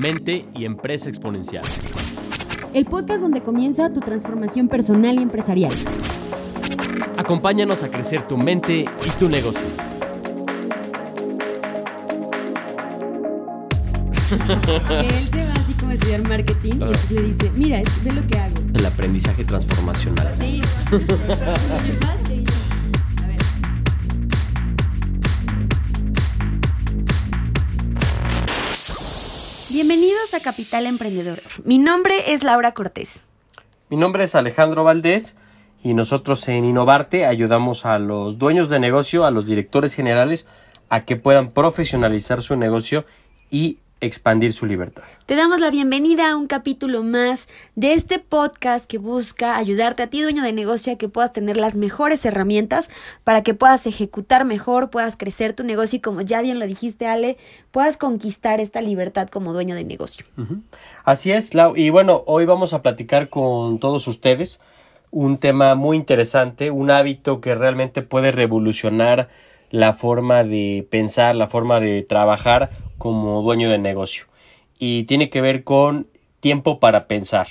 Mente y Empresa Exponencial. El podcast donde comienza tu transformación personal y empresarial. Acompáñanos a crecer tu mente y tu negocio. Él se va así como a estudiar marketing y entonces le dice, mira, es- ve lo que hago. El aprendizaje transformacional. Sí. Bienvenidos a Capital Emprendedor. Mi nombre es Laura Cortés. Mi nombre es Alejandro Valdés y nosotros en Innovarte ayudamos a los dueños de negocio, a los directores generales, a que puedan profesionalizar su negocio y expandir su libertad. Te damos la bienvenida a un capítulo más de este podcast que busca ayudarte a ti, dueño de negocio, a que puedas tener las mejores herramientas para que puedas ejecutar mejor, puedas crecer tu negocio y como ya bien lo dijiste, Ale, puedas conquistar esta libertad como dueño de negocio. Así es, Lau. Y bueno, hoy vamos a platicar con todos ustedes un tema muy interesante, un hábito que realmente puede revolucionar la forma de pensar, la forma de trabajar como dueño de negocio. Y tiene que ver con tiempo para pensar,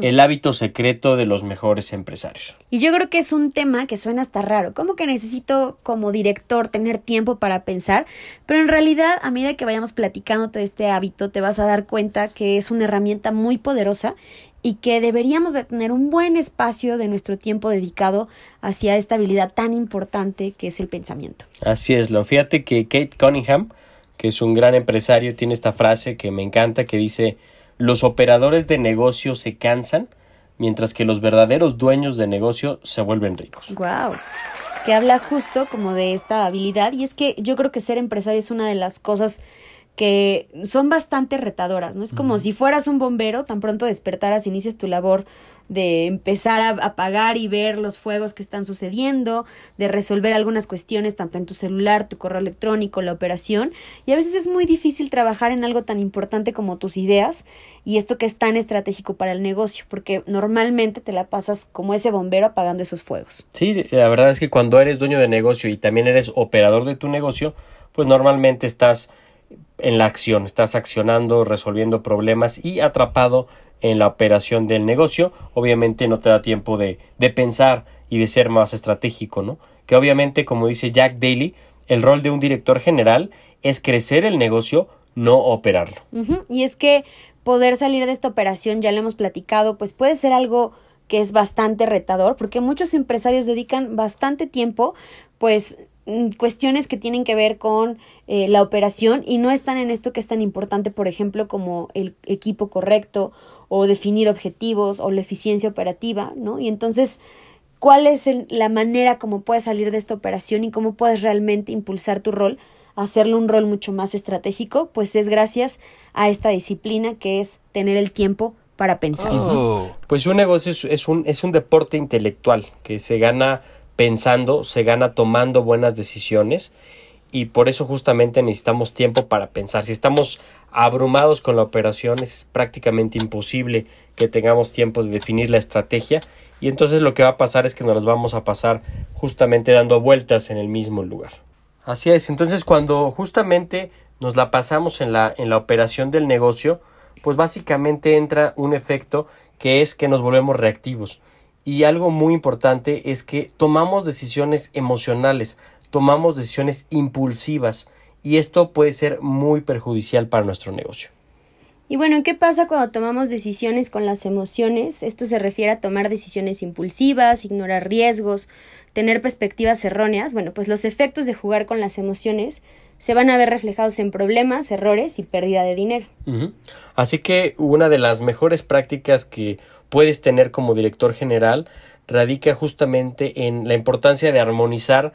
el hábito secreto de los mejores empresarios. Y yo creo que es un tema que suena hasta raro. ¿Cómo que necesito como director tener tiempo para pensar? Pero en realidad, a medida que vayamos platicándote de este hábito, te vas a dar cuenta que es una herramienta muy poderosa y que deberíamos de tener un buen espacio de nuestro tiempo dedicado hacia esta habilidad tan importante que es el pensamiento. Así es, lo fíjate que Kate Cunningham, que es un gran empresario, tiene esta frase que me encanta que dice los operadores de negocio se cansan, mientras que los verdaderos dueños de negocio se vuelven ricos. Wow. Que habla justo como de esta habilidad y es que yo creo que ser empresario es una de las cosas que son bastante retadoras, ¿no? Es como si fueras un bombero, tan pronto despertaras, inicias tu labor de empezar a apagar y ver los fuegos que están sucediendo, de resolver algunas cuestiones tanto en tu celular, tu correo electrónico, la operación, y a veces es muy difícil trabajar en algo tan importante como tus ideas y esto que es tan estratégico para el negocio, porque normalmente te la pasas como ese bombero apagando esos fuegos. Sí, la verdad es que cuando eres dueño de negocio y también eres operador de tu negocio, pues normalmente estás en la acción, estás accionando, resolviendo problemas y atrapado en la operación del negocio, obviamente no te da tiempo de, de pensar y de ser más estratégico, ¿no? Que obviamente, como dice Jack Daly, el rol de un director general es crecer el negocio, no operarlo. Y es que poder salir de esta operación, ya lo hemos platicado, pues puede ser algo que es bastante retador, porque muchos empresarios dedican bastante tiempo, pues cuestiones que tienen que ver con eh, la operación y no están en esto que es tan importante, por ejemplo, como el equipo correcto o definir objetivos o la eficiencia operativa, ¿no? Y entonces, ¿cuál es el- la manera como puedes salir de esta operación y cómo puedes realmente impulsar tu rol? hacerlo un rol mucho más estratégico, pues es gracias a esta disciplina que es tener el tiempo para pensar. Pues un negocio es, es un, es un deporte intelectual que se gana pensando, se gana tomando buenas decisiones y por eso justamente necesitamos tiempo para pensar. Si estamos abrumados con la operación es prácticamente imposible que tengamos tiempo de definir la estrategia y entonces lo que va a pasar es que nos vamos a pasar justamente dando vueltas en el mismo lugar. Así es, entonces cuando justamente nos la pasamos en la, en la operación del negocio, pues básicamente entra un efecto que es que nos volvemos reactivos. Y algo muy importante es que tomamos decisiones emocionales, tomamos decisiones impulsivas y esto puede ser muy perjudicial para nuestro negocio. Y bueno, ¿qué pasa cuando tomamos decisiones con las emociones? Esto se refiere a tomar decisiones impulsivas, ignorar riesgos, tener perspectivas erróneas. Bueno, pues los efectos de jugar con las emociones se van a ver reflejados en problemas, errores y pérdida de dinero. Así que una de las mejores prácticas que puedes tener como director general radica justamente en la importancia de armonizar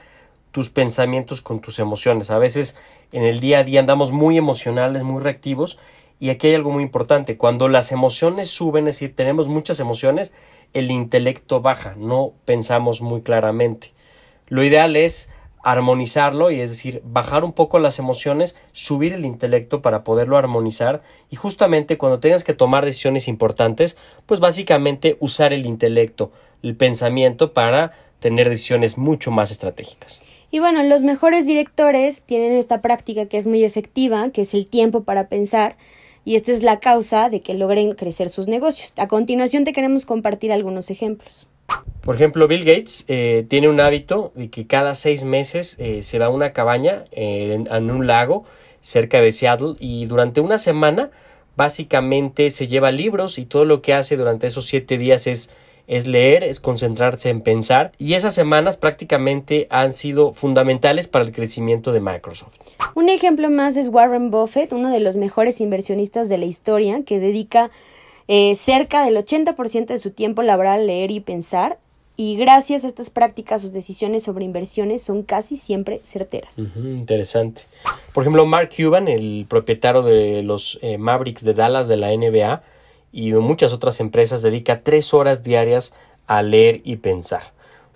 tus pensamientos con tus emociones. A veces en el día a día andamos muy emocionales, muy reactivos y aquí hay algo muy importante. Cuando las emociones suben, es decir, tenemos muchas emociones, el intelecto baja, no pensamos muy claramente. Lo ideal es armonizarlo y es decir, bajar un poco las emociones, subir el intelecto para poderlo armonizar y justamente cuando tengas que tomar decisiones importantes, pues básicamente usar el intelecto, el pensamiento para tener decisiones mucho más estratégicas. Y bueno, los mejores directores tienen esta práctica que es muy efectiva, que es el tiempo para pensar. y esta es la causa de que logren crecer sus negocios. A continuación te queremos compartir algunos ejemplos. Por ejemplo, Bill Gates eh, tiene un hábito de que cada seis meses eh, se va a una cabaña eh, en, en un lago cerca de Seattle y durante una semana básicamente se lleva libros y todo lo que hace durante esos siete días es es leer, es concentrarse en pensar y esas semanas prácticamente han sido fundamentales para el crecimiento de Microsoft. Un ejemplo más es Warren Buffett, uno de los mejores inversionistas de la historia, que dedica eh, cerca del 80% de su tiempo laboral leer y pensar. Y gracias a estas prácticas, sus decisiones sobre inversiones son casi siempre certeras. Interesante. Por ejemplo, Mark Cuban, el propietario de los eh, Mavericks de Dallas de la NBA y de muchas otras empresas, dedica tres horas diarias a leer y pensar.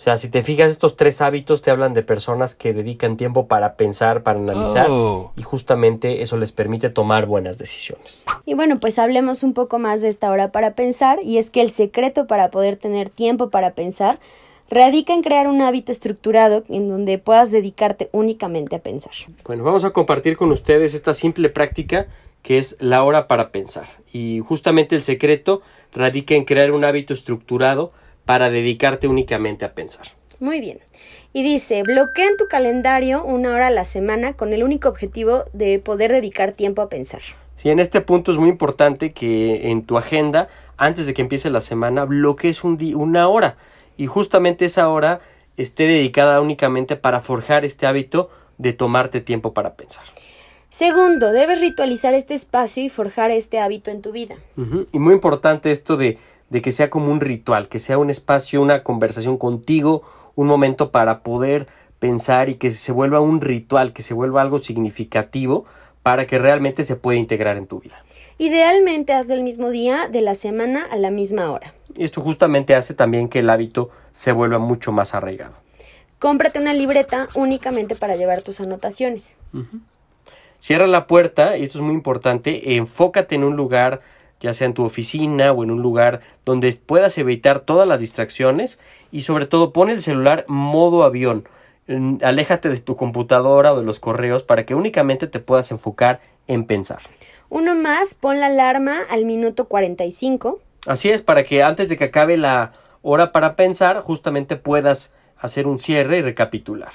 O sea, si te fijas, estos tres hábitos te hablan de personas que dedican tiempo para pensar, para analizar, Oh. y justamente eso les permite tomar buenas decisiones. Y bueno, pues hablemos un poco más de esta hora para pensar, y es que el secreto para poder tener tiempo para pensar radica en crear un hábito estructurado en donde puedas dedicarte únicamente a pensar. Bueno, vamos a compartir con ustedes esta simple práctica que es la hora para pensar. Y justamente el secreto radica en crear un hábito estructurado para dedicarte únicamente a pensar. Muy bien. Y dice, bloquea en tu calendario una hora a la semana con el único objetivo de poder dedicar tiempo a pensar. Sí, en este punto es muy importante que en tu agenda, antes de que empiece la semana, bloquees un una hora. Y justamente esa hora esté dedicada únicamente para forjar este hábito de tomarte tiempo para pensar. Segundo, debes ritualizar este espacio y forjar este hábito en tu vida. Y muy importante esto de, de que sea como un ritual, que sea un espacio, una conversación contigo, un momento para poder pensar y que se vuelva un ritual, que se vuelva algo significativo para que realmente se pueda integrar en tu vida. Idealmente hazlo el mismo día de la semana a la misma hora. Y esto justamente hace también que el hábito se vuelva mucho más arraigado. Cómprate una libreta únicamente para llevar tus anotaciones. Cierra la puerta, y esto es muy importante, enfócate en un lugar, ya sea en tu oficina o en un lugar donde puedas evitar todas las distracciones y sobre todo pon el celular modo avión. Aléjate de tu computadora o de los correos para que únicamente te puedas enfocar en pensar. Uno más, pon la alarma al minuto 45. Así es, para que antes de que acabe la hora para pensar, justamente puedas hacer un cierre y recapitular.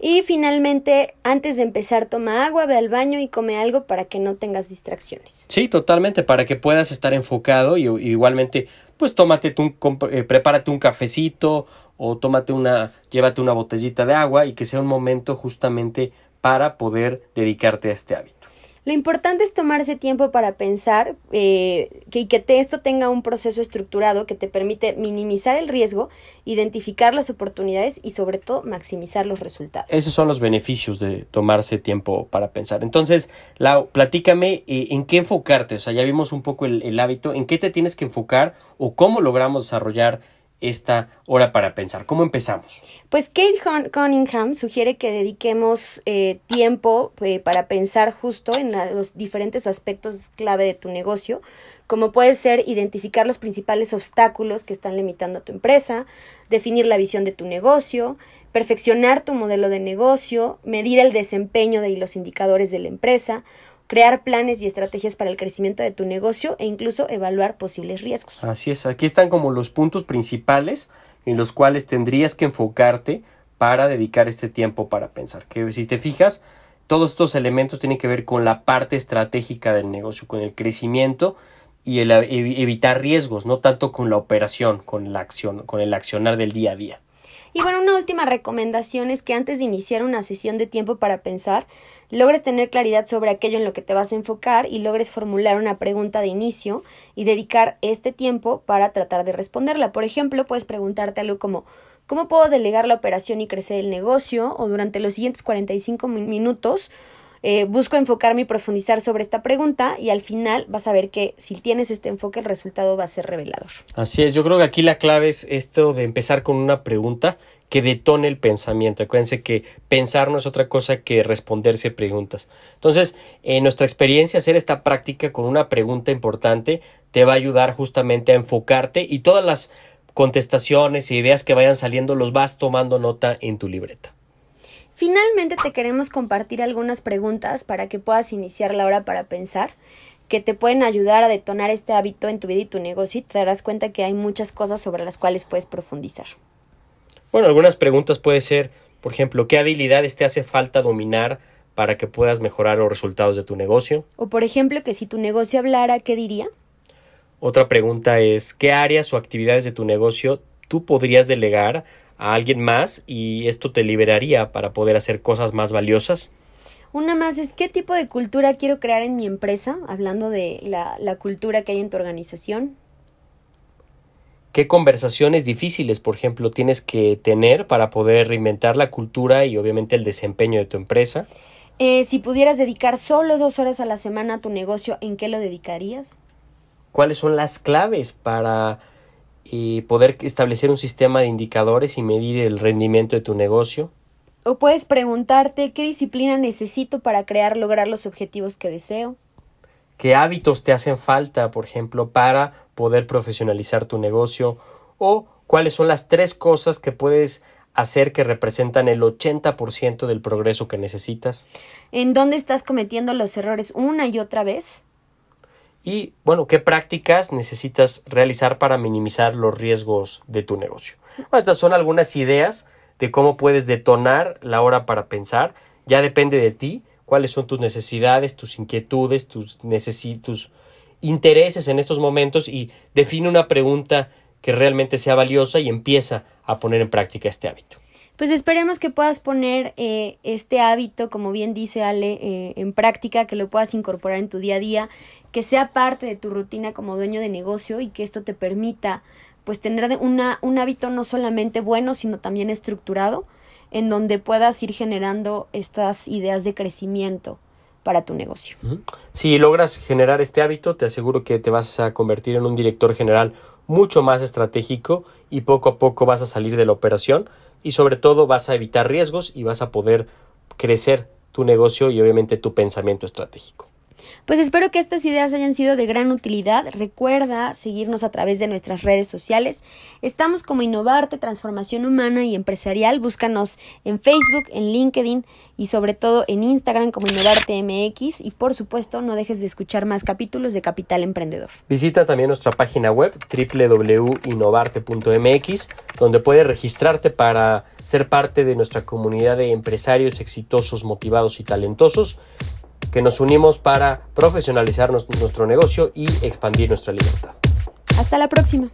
Y finalmente, antes de empezar, toma agua, ve al baño y come algo para que no tengas distracciones. Sí, totalmente, para que puedas estar enfocado y, igualmente, pues tómate tu, eh, prepárate un cafecito o tómate una, llévate una botellita de agua y que sea un momento justamente para poder dedicarte a este hábito. Lo importante es tomarse tiempo para pensar eh, que, y que esto tenga un proceso estructurado que te permite minimizar el riesgo, identificar las oportunidades y sobre todo maximizar los resultados. Esos son los beneficios de tomarse tiempo para pensar. Entonces, Lau, platícame eh, en qué enfocarte. O sea, ya vimos un poco el hábito, en qué te tienes que enfocar o cómo logramos desarrollar esta hora para pensar. ¿Cómo empezamos? Pues Kate Cunningham sugiere que dediquemos eh, tiempo eh, para pensar justo en los diferentes aspectos clave de tu negocio, como puede ser identificar los principales obstáculos que están limitando a tu empresa, definir la visión de tu negocio, perfeccionar tu modelo de negocio, medir el desempeño de los indicadores de la empresa, crear planes y estrategias para el crecimiento de tu negocio e incluso evaluar posibles riesgos. Así es, aquí están como los puntos principales en los cuales tendrías que enfocarte para dedicar este tiempo para pensar. Que si te fijas, todos estos elementos tienen que ver con la parte estratégica del negocio, con el crecimiento y el ev- evitar riesgos, no tanto con la operación, con la acción, con el accionar del día a día. Y bueno, una última recomendación es que antes de iniciar una sesión de tiempo para pensar, logres tener claridad sobre aquello en lo que te vas a enfocar y logres formular una pregunta de inicio y dedicar este tiempo para tratar de responderla. Por ejemplo, puedes preguntarte algo como ¿cómo puedo delegar la operación y crecer el negocio? O durante los siguientes 45 mi- minutos eh, busco enfocarme y profundizar sobre esta pregunta y al final vas a ver que si tienes este enfoque el resultado va a ser revelador. Así es, yo creo que aquí la clave es esto de empezar con una pregunta que detone el pensamiento. Acuérdense que pensar no es otra cosa que responderse preguntas. Entonces, en nuestra experiencia, hacer esta práctica con una pregunta importante te va a ayudar justamente a enfocarte y todas las contestaciones e ideas que vayan saliendo los vas tomando nota en tu libreta. Finalmente te queremos compartir algunas preguntas para que puedas iniciar la hora para pensar. que te pueden ayudar a detonar este hábito en tu vida y tu negocio y te darás cuenta que hay muchas cosas sobre las cuales puedes profundizar. Bueno, algunas preguntas puede ser, por ejemplo, ¿qué habilidades te hace falta dominar para que puedas mejorar los resultados de tu negocio? O por ejemplo, que si tu negocio hablara, ¿qué diría? Otra pregunta es, ¿qué áreas o actividades de tu negocio tú podrías delegar a alguien más y esto te liberaría para poder hacer cosas más valiosas? Una más es qué tipo de cultura quiero crear en mi empresa, hablando de la, la cultura que hay en tu organización. ¿Qué conversaciones difíciles, por ejemplo, tienes que tener para poder reinventar la cultura y obviamente el desempeño de tu empresa? Eh, si pudieras dedicar solo dos horas a la semana a tu negocio, ¿en qué lo dedicarías? ¿Cuáles son las claves para eh, poder establecer un sistema de indicadores y medir el rendimiento de tu negocio? O puedes preguntarte qué disciplina necesito para crear lograr los objetivos que deseo. ¿Qué hábitos te hacen falta, por ejemplo, para poder profesionalizar tu negocio? ¿O cuáles son las tres cosas que puedes hacer que representan el 80% del progreso que necesitas? ¿En dónde estás cometiendo los errores una y otra vez? Y bueno, ¿qué prácticas necesitas realizar para minimizar los riesgos de tu negocio? Estas son algunas ideas de cómo puedes detonar la hora para pensar. Ya depende de ti cuáles son tus necesidades, tus inquietudes, tus, tus intereses en estos momentos y define una pregunta que realmente sea valiosa y empieza a poner en práctica este hábito. Pues esperemos que puedas poner eh, este hábito, como bien dice Ale, eh, en práctica, que lo puedas incorporar en tu día a día, que sea parte de tu rutina como dueño de negocio y que esto te permita pues tener una, un hábito no solamente bueno, sino también estructurado, en donde puedas ir generando estas ideas de crecimiento para tu negocio. Si logras generar este hábito, te aseguro que te vas a convertir en un director general mucho más estratégico y poco a poco vas a salir de la operación y sobre todo vas a evitar riesgos y vas a poder crecer tu negocio y obviamente tu pensamiento estratégico. Pues espero que estas ideas hayan sido de gran utilidad. Recuerda seguirnos a través de nuestras redes sociales. Estamos como Innovarte, Transformación Humana y Empresarial. Búscanos en Facebook, en LinkedIn y sobre todo en Instagram como Innovarte MX. Y por supuesto, no dejes de escuchar más capítulos de Capital Emprendedor. Visita también nuestra página web www.innovarte.mx, donde puedes registrarte para ser parte de nuestra comunidad de empresarios exitosos, motivados y talentosos que nos unimos para profesionalizar nuestro negocio y expandir nuestra libertad. Hasta la próxima.